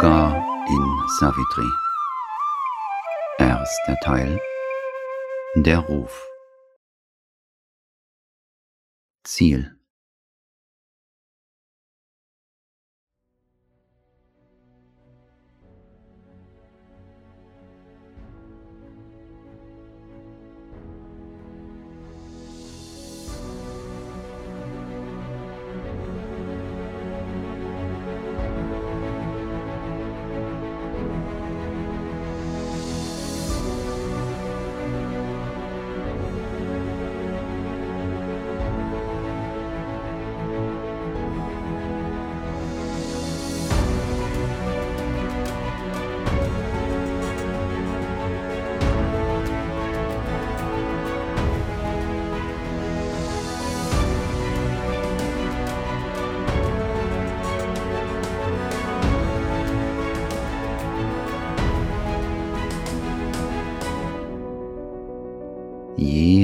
Yoga in Savitri. Erster Teil. Der Ruf. Ziel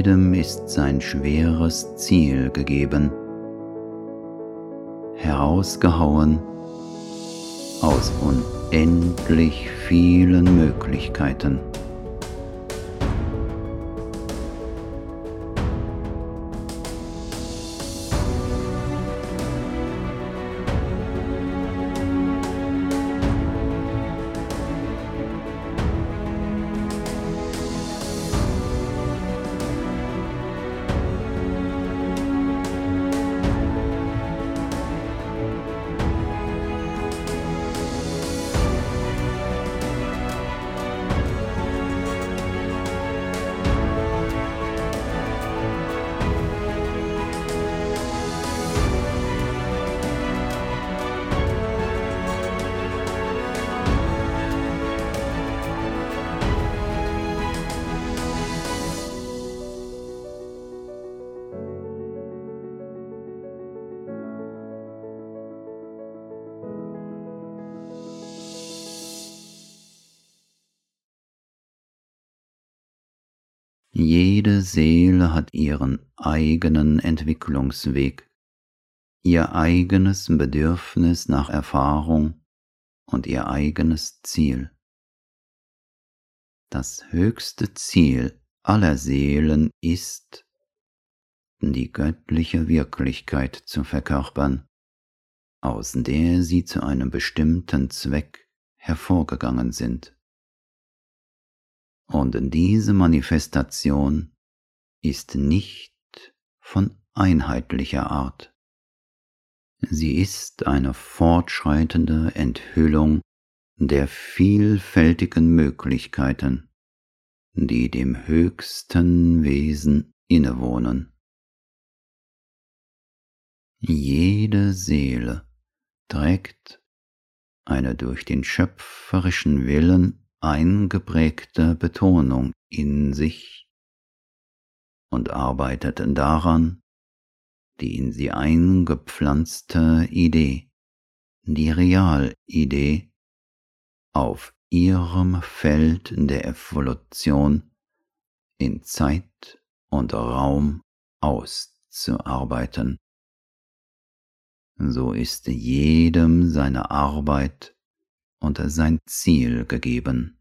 jedem ist sein schweres Ziel gegeben, herausgehauen aus unendlich vielen Möglichkeiten. Jede Seele hat ihren eigenen Entwicklungsweg, ihr eigenes Bedürfnis nach Erfahrung und ihr eigenes Ziel. Das höchste Ziel aller Seelen ist, die göttliche Wirklichkeit zu verkörpern, aus der sie zu einem bestimmten Zweck hervorgegangen sind. Und diese Manifestation ist nicht von einheitlicher Art. Sie ist eine fortschreitende Enthüllung der vielfältigen Möglichkeiten, die dem höchsten Wesen innewohnen. Jede Seele trägt eine durch den schöpferischen Willen eingeprägte Betonung in sich und arbeitet daran, die in sie eingepflanzte Idee, die Realidee, auf ihrem Feld der Evolution in Zeit und Raum auszuarbeiten. So ist jedem seine Arbeit und sein Ziel gegeben.